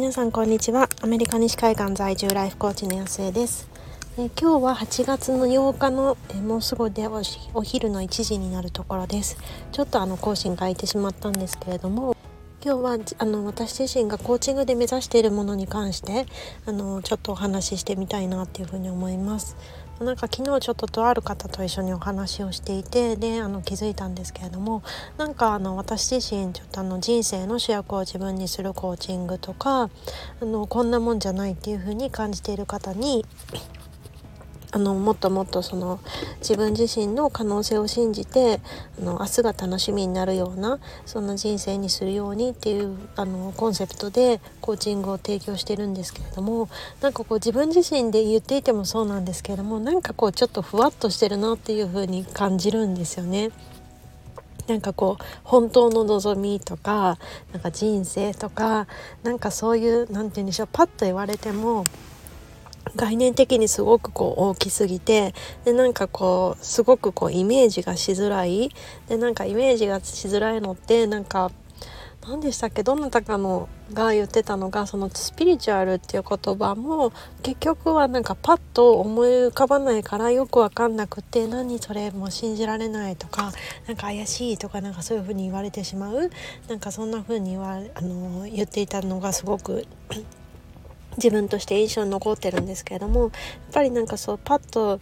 皆さんこんにちは。アメリカ西海岸在住ライフコーチの安江です。え今日は8月の8日のえもうすぐでお昼の1時になるところです。ちょっとあの更新が空いてしまったんですけれども今日はあの私自身がコーチングで目指しているものに関してあのちょっとお話ししてみたいなっていうふうに思います。なんか昨日ちょっととある方と一緒にお話をしていてであの気づいたんですけれどもなんかあの私自身ちょっとあの人生の主役を自分にするコーチングとかあのこんなもんじゃないっていうふうに感じている方にあのもっともっとその自分自身の可能性を信じてあの明日が楽しみになるようなそんな人生にするようにっていうあのコンセプトでコーチングを提供してるんですけれどもなんかこう自分自身で言っていてもそうなんですけれどもなんかこうちょっとふわっとしてるなっていう風に感じるんですよね。なんかこう本当の望みとかなんか人生とかなんかそういう何て言うんでしょうパッと言われても概念的にすごくこう大きすぎてでなんかこうすごくこうイメージがしづらい。でなんかイメージがしづらいのってなんか何でしたっけ？どなたかのが言ってたのがそのスピリチュアルっていう言葉も結局はなんかパッと思い浮かばないからよく分かんなくて何それも信じられないとかなんか怪しいとかなんかそういう風に言われてしまう。なんかそんな風に言わあの言っていたのがすごく自分として印象に残ってるんですけれどもやっぱりなんかそうパッと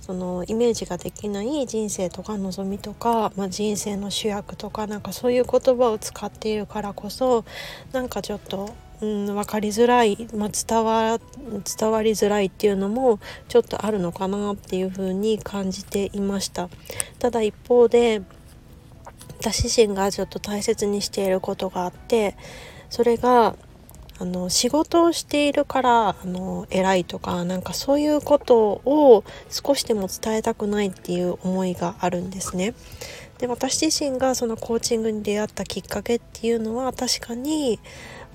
そのイメージができない人生とか望みとか、まあ、人生の主役とかなんかそういう言葉を使っているからこそなんかちょっと、うん、分かりづらい、まあ、伝わ伝わりづらいっていうのもちょっとあるのかなっていうふうに感じていました。ただ一方で私自身がちょっと大切にしていることがあってそれがあの仕事をしているからあの偉いとかなんかそういうことを少しでも伝えたくないっていう思いがあるんですね。で私自身がそのコーチングに出会ったきっかけっていうのは確かに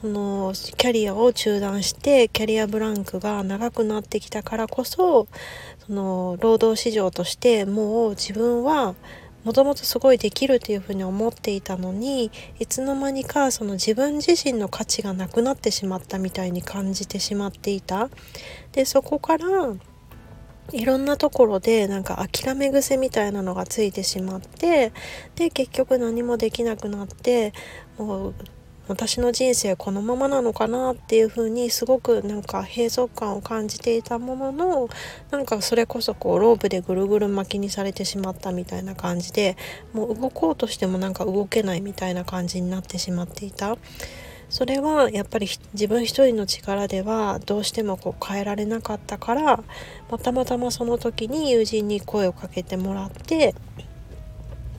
あのキャリアを中断してキャリアブランクが長くなってきたからこそその労働市場としてもう自分はもともとすごいできるというふうに思っていたのにいつの間にかその自分自身の価値がなくなってしまったみたいに感じてしまっていた。でそこからいろんなところでなんか諦め癖みたいなのがついてしまってで結局何もできなくなってもう私の人生このままなのかなっていう風にすごくなんか閉塞感を感じていたもののなんかそれこそこうロープでぐるぐる巻きにされてしまったみたいな感じでもう動こうとしてもなんか動けないみたいな感じになってしまっていた。それはやっぱり自分一人の力ではどうしてもこう変えられなかったからたまたまその時に友人に声をかけてもらって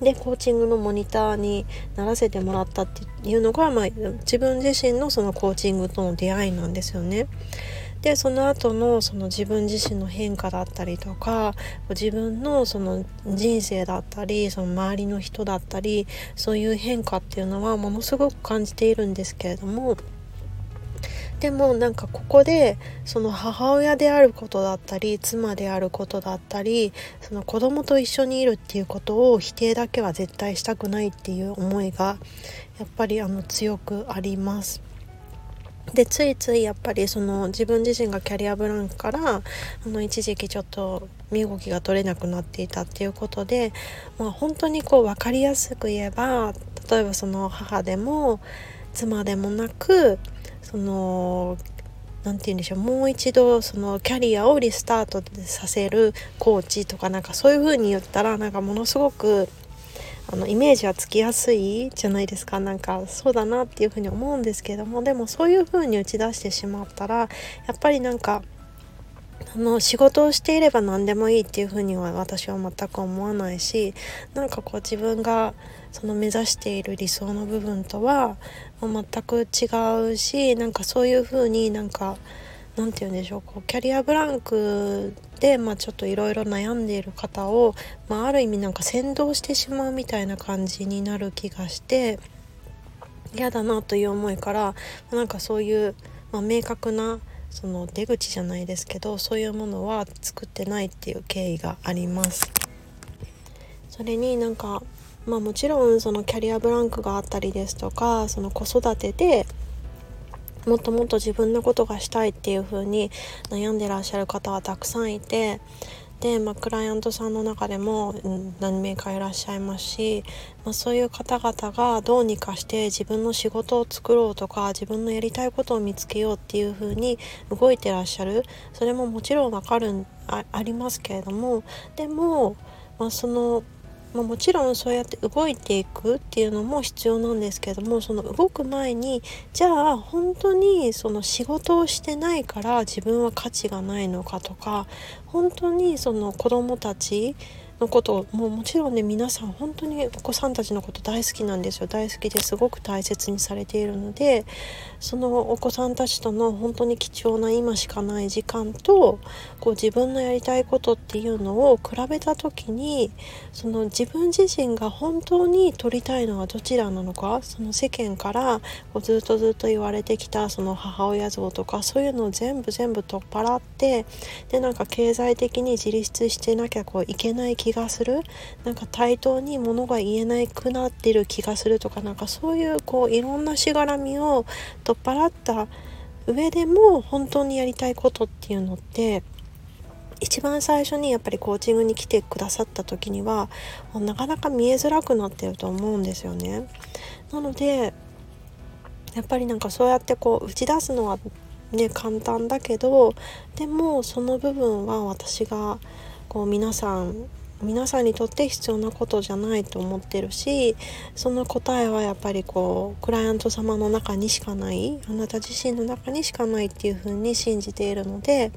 でコーチングのモニターにならせてもらったっていうのが、まあ、自分自身のそのコーチングとの出会いなんですよね。でその後のその自分自身の変化だったりとか自分のその人生だったりその周りの人だったりそういう変化っていうのはものすごく感じているんですけれどもでもなんかここでその母親であることだったり妻であることだったりその子供と一緒にいるっていうことを否定だけは絶対したくないっていう思いがやっぱりあの強くあります。でついついやっぱりその自分自身がキャリアブランクからあの一時期ちょっと身動きが取れなくなっていたっていうことで、まあ、本当にこう分かりやすく言えば例えばその母でも妻でもなくその何て言うんでしょうもう一度そのキャリアをリスタートさせるコーチとかなんかそういう風に言ったらなんかものすごくあのイメージはつきやすいじゃないですか。なんかそうだなっていう風に思うんですけどもでもそういう風に打ち出してしまったらやっぱりなんかあの仕事をしていれば何でもいいっていうふうには私は全く思わないしなんかこう自分がその目指している理想の部分とは全く違うしなんかそういうふうになんかなんて言うんでしょうこうキャリアブランクで、まあ、ちょっといろいろ悩んでいる方を、まあ、ある意味なんか先導してしまうみたいな感じになる気がして嫌だなという思いからなんかそういう、まあ、明確なその出口じゃないですけどそういうものは作ってないっていう経緯があります。それになんかまあもちろんそのキャリアブランクがあったりですとかその子育てでもっともっと自分のことがしたいっていう風に悩んでらっしゃる方はたくさんいてで、まあ、クライアントさんの中でも何名かいらっしゃいますし、まあ、そういう方々がどうにかして自分の仕事を作ろうとか自分のやりたいことを見つけようっていうふうに動いてらっしゃる。それももちろんわかるあありますけれども。でも、まあ、そのまあ、もちろんそうやって動いていくっていうのも必要なんですけどもその動く前にじゃあ本当にその仕事をしてないから自分は価値がないのかとか本当にその子供たちのこともうもちろんね皆さん本当にお子さんたちのこと大好きなんですよ。大好きですごく大切にされているのでそのお子さんたちとの本当に貴重な今しかない時間とこう自分のやりたいことっていうのを比べた時にその自分自身が本当に取りたいのはどちらなのかその世間からこうずっとずっと言われてきたその母親像とかそういうのを全部全部取っ払ってでなんか経済的に自立してなきゃこういけない気ががするなんか対等にものが言えなくなってる気がするとかなんかそういうこういろんなしがらみを取っ払った上でも本当にやりたいことっていうのって一番最初にやっぱりコーチングに来てくださった時にはなかなか見えづらくなってると思うんですよね。なのでやっぱりなんかそうやってこう打ち出すのはね簡単だけどでもその部分は私がこう皆さん皆さんにとって必要なことじゃないと思ってるしその答えはやっぱりこうクライアント様の中にしかないあなた自身の中にしかないっていうふうに信じているのでやっ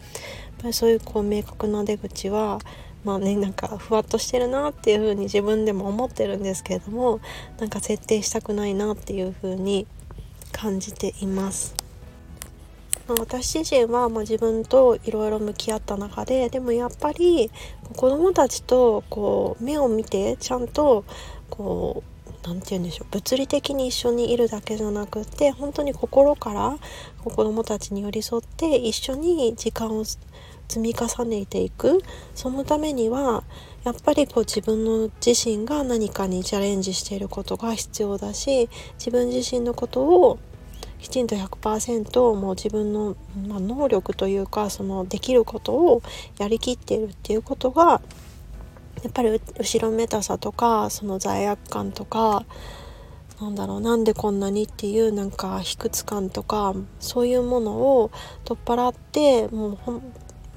ぱりそういうこう明確な出口はまあねなんかふわっとしてるなっていうふうに自分でも思ってるんですけれどもなんか設定したくないなっていうふうに感じています。私自身はま自分といろいろ向き合った中ででもやっぱり子どもたちとこう目を見てちゃんとこう何て言うんでしょう物理的に一緒にいるだけじゃなくって本当に心から子どもたちに寄り添って一緒に時間を積み重ねていく。そのためにはやっぱりこう自分の自身が何かにチャレンジしていることが必要だし自分自身のことをきちんと100%もう自分の、まあ、能力というかそのできることをやりきっているっていうことがやっぱり後ろめたさとかその罪悪感とかなんだろうなんでこんなにっていうなんか卑屈感とかそういうものを取っ払っても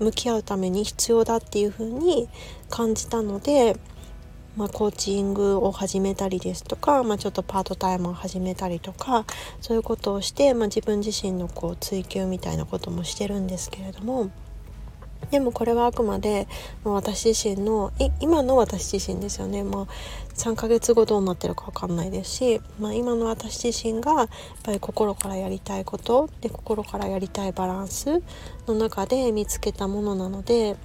う向き合うために必要だっていうふうに感じたのでまあ、コーチングを始めたりですとか、まあ、ちょっとパートタイムを始めたりとかそういうことをして、まあ、自分自身のこう追求みたいなこともしてるんですけれどもでもこれはあくまで私自身の今の私自身ですよね。もう3ヶ月後どうなってるか分かんないですし、まあ、今の私自身がやっぱり心からやりたいことで心からやりたいバランスの中で見つけたものなので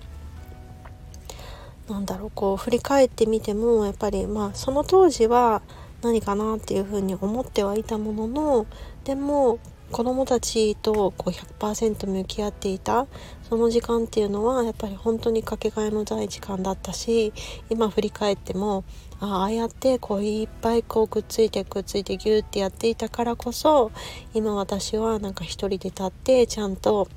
なんだろうこう振り返ってみてもやっぱりまあその当時は何かなっていうふうに思ってはいたもののでも子どもたちとこう100%向き合っていたその時間っていうのはやっぱり本当にかけがえのない時間だったし今振り返ってもああやってこういっぱいこうくっついてくっついてギューってやっていたからこそ今私はなんか一人で立ってちゃんと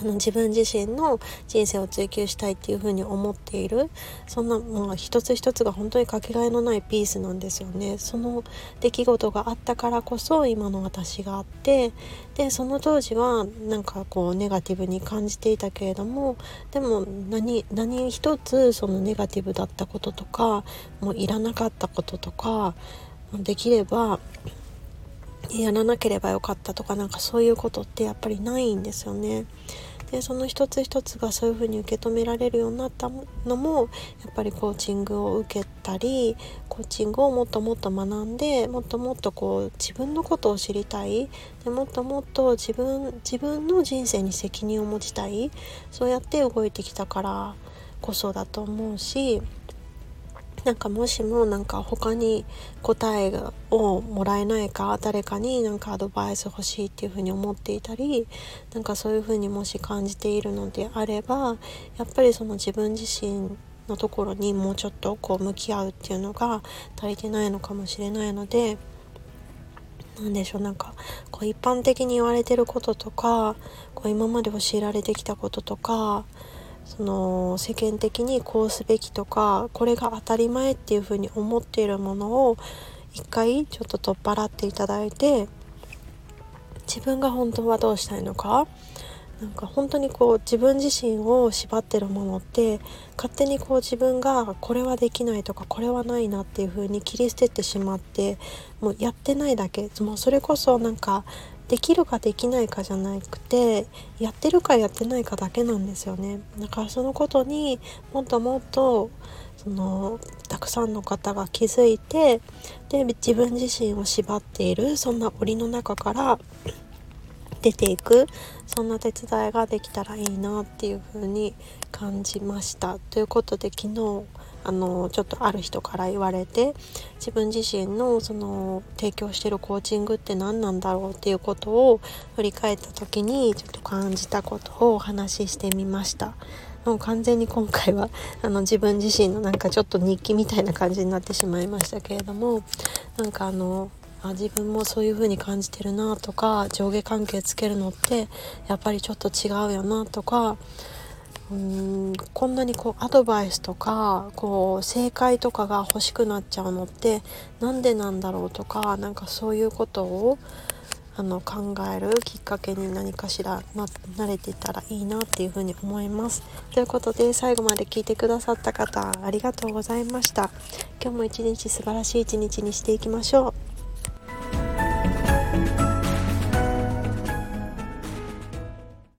あの自分自身の人生を追求したいっていうふうに思っている。そんなもう一つ一つが本当にかけがえのないピースなんですよね。その出来事があったからこそ今の私があって。でその当時はなんかこうネガティブに感じていたけれどもでも何何一つそのネガティブだったこととかもういらなかったこととかできればやらなければよかったとかなんかそういうことってやっぱりないんですよね。でその一つ一つがそういうふうに受け止められるようになったのもやっぱりコーチングを受けたりコーチングをもっともっと学んでもっともっとこう自分のことを知りたいでもっともっと自分自分の人生に責任を持ちたいそうやって動いてきたからこそだと思うしなんかもしもなんか他に答えをもらえないか誰かになんかアドバイス欲しいっていうふうに思っていたりなんかそういうふうにもし感じているのであればやっぱりその自分自身のところにもうちょっとこう向き合うっていうのが足りてないのかもしれないのでなんでしょうなんかこう一般的に言われてることとかこう今まで教えられてきたこととかその世間的にこうすべきとかこれが当たり前っていうふうに思っているものを一回ちょっと取っ払っていただいて自分が本当はどうしたいのかなんか本当にこう自分自身を縛ってるものって勝手にこう自分がこれはできないとかこれはないなっていう風に切り捨ててしまってもうやってないだけ。もうそれこそなんかできるかできないかじゃなくてやってるかやってないかだけなんですよね。だからそのことにもっともっとそのたくさんの方が気づいてで自分自身を縛っているそんな檻の中から出ていくそんな手伝いができたらいいなっていう風に感じました。ということで昨日あのちょっとある人から言われて自分自身のその提供してるコーチングって何なんだろうっていうことを振り返った時にちょっと感じたことをお話ししてみました。もう完全に今回は あの自分自身のなんかちょっと日記みたいな感じになってしまいましたけれどもなんかあのあ自分もそういう風に感じてるなとか上下関係つけるのってやっぱりちょっと違うよなとかうーんこんなにこうアドバイスとかこう正解とかが欲しくなっちゃうのって何でなんだろうとかなんかそういうことをあの考えるきっかけに何かしらな慣れていたらいいなっていうふうに思います。ということで最後まで聞いてくださった方ありがとうございました。今日も一日素晴らしい一日にしていきましょう。